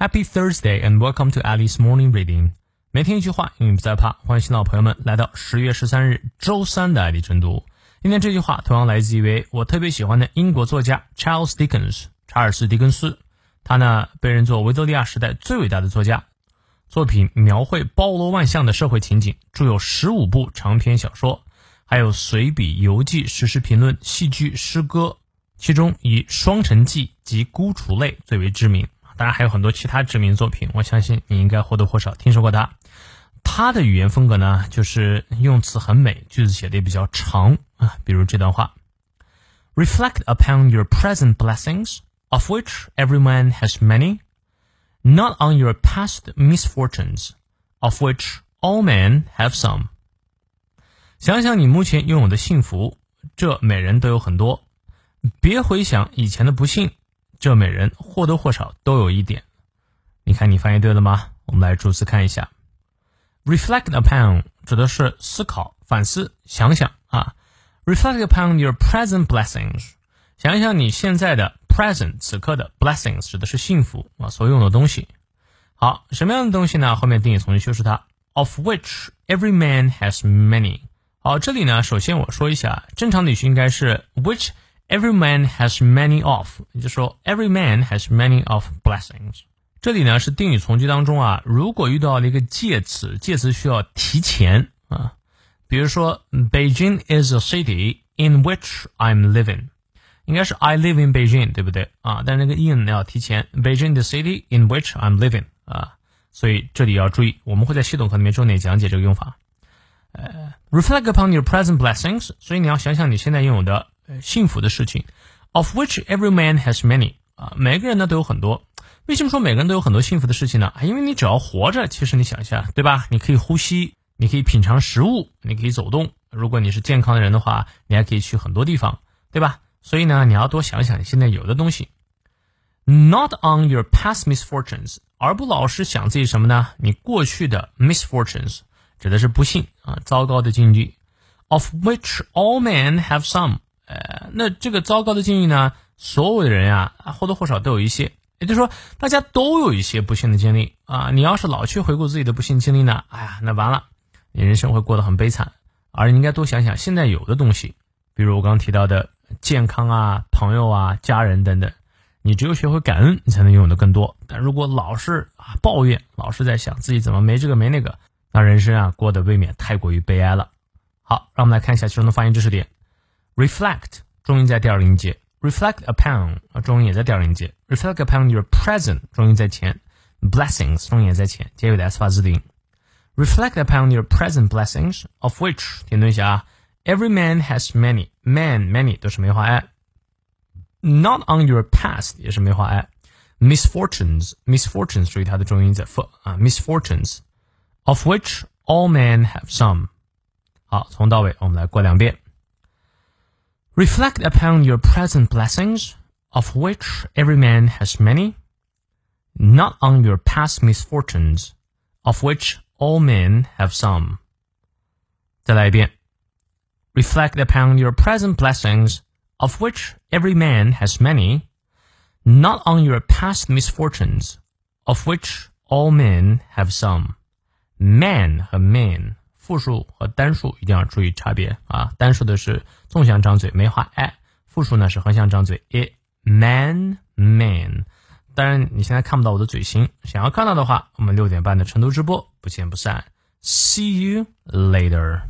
Happy Thursday and welcome to Alice Morning Reading。每天一句话，英语不再怕。欢迎新老朋友们来到十月十三日周三的爱丽晨读。今天这句话同样来自一位我特别喜欢的英国作家 Charles Dickens 查尔斯·狄更斯。他呢被认作维多利亚时代最伟大的作家，作品描绘包罗万象的社会情景，著有十五部长篇小说，还有随笔、游记、时事评论、戏剧、诗歌，其中以《双城记》及《孤雏泪》最为知名。当然还有很多其他知名作品，我相信你应该或多或少听说过他。他的语言风格呢，就是用词很美，句子写的也比较长啊。比如这段话：Reflect upon your present blessings, of which every man has many, not on your past misfortunes, of which all men have some。想想你目前拥有的幸福，这每人都有很多。别回想以前的不幸。这每人或多或少都有一点，你看你翻译对了吗？我们来逐词看一下。Reflect upon 指的是思考、反思、想想啊。Reflect upon your present blessings，想一想你现在的 present 此刻的 blessings 指的是幸福啊所用的东西。好，什么样的东西呢？后面定语从句修饰它。Of which every man has many。好，这里呢，首先我说一下，正常的语序应该是 which。Every man has many of，也就是说，every man has many of blessings。这里呢是定语从句当中啊，如果遇到了一个介词，介词需要提前啊，比如说，Beijing is a city in which I'm living，应该是 I live in Beijing，对不对啊？但是那个 in 要提前，Beijing the city in which I'm living 啊，所以这里要注意，我们会在系统课里面重点讲解这个用法。呃，reflect upon your present blessings，所以你要想想你现在拥有的。 幸福的事情，of which every man has many 啊，每个人呢都有很多。为什么说每个人都有很多幸福的事情呢？因为你只要活着，其实你想一下，对吧？你可以呼吸，你可以品尝食物，你可以走动。如果你是健康的人的话，你还可以去很多地方，对吧？所以呢，你要多想想你现在有的东西。Not on your past misfortunes，而不老是想自己什么呢？你过去的 misfortunes 指的是不幸啊，糟糕的境遇。Of which all men have some。呃，那这个糟糕的境遇呢？所有的人呀，或多或少都有一些，也就是说，大家都有一些不幸的经历啊。你要是老去回顾自己的不幸经历呢，哎呀，那完了，你人生会过得很悲惨。而你应该多想想现在有的东西，比如我刚刚提到的健康啊、朋友啊、家人等等。你只有学会感恩，你才能拥有的更多。但如果老是啊抱怨，老是在想自己怎么没这个没那个，那人生啊过得未免太过于悲哀了。好，让我们来看一下其中的发音知识点。reflect 重音在第二个音节，reflect upon 啊重音也在第二个音节，reflect upon your present 重音在前，blessings 重音也在前，结尾的 s 发字音。reflect upon your present blessings of which 停顿一下啊，every man has many man many 都是梅花 i。Not on your past 也是梅花 i。misfortunes misfortunes 注意它的重音在 f 啊，misfortunes of which all men have some。好，从到尾我们来过两遍。 Reflect upon your present blessings, of which every man has many, not on your past misfortunes, of which all men have some. 再来一遍. Reflect upon your present blessings, of which every man has many, not on your past misfortunes, of which all men have some. Man 和 man 复数和单数一定要注意差别啊！单数的是纵向张嘴，没画 i；复数呢是横向张嘴，i man man。当然你现在看不到我的嘴型，想要看到的话，我们六点半的成都直播不见不散。See you later。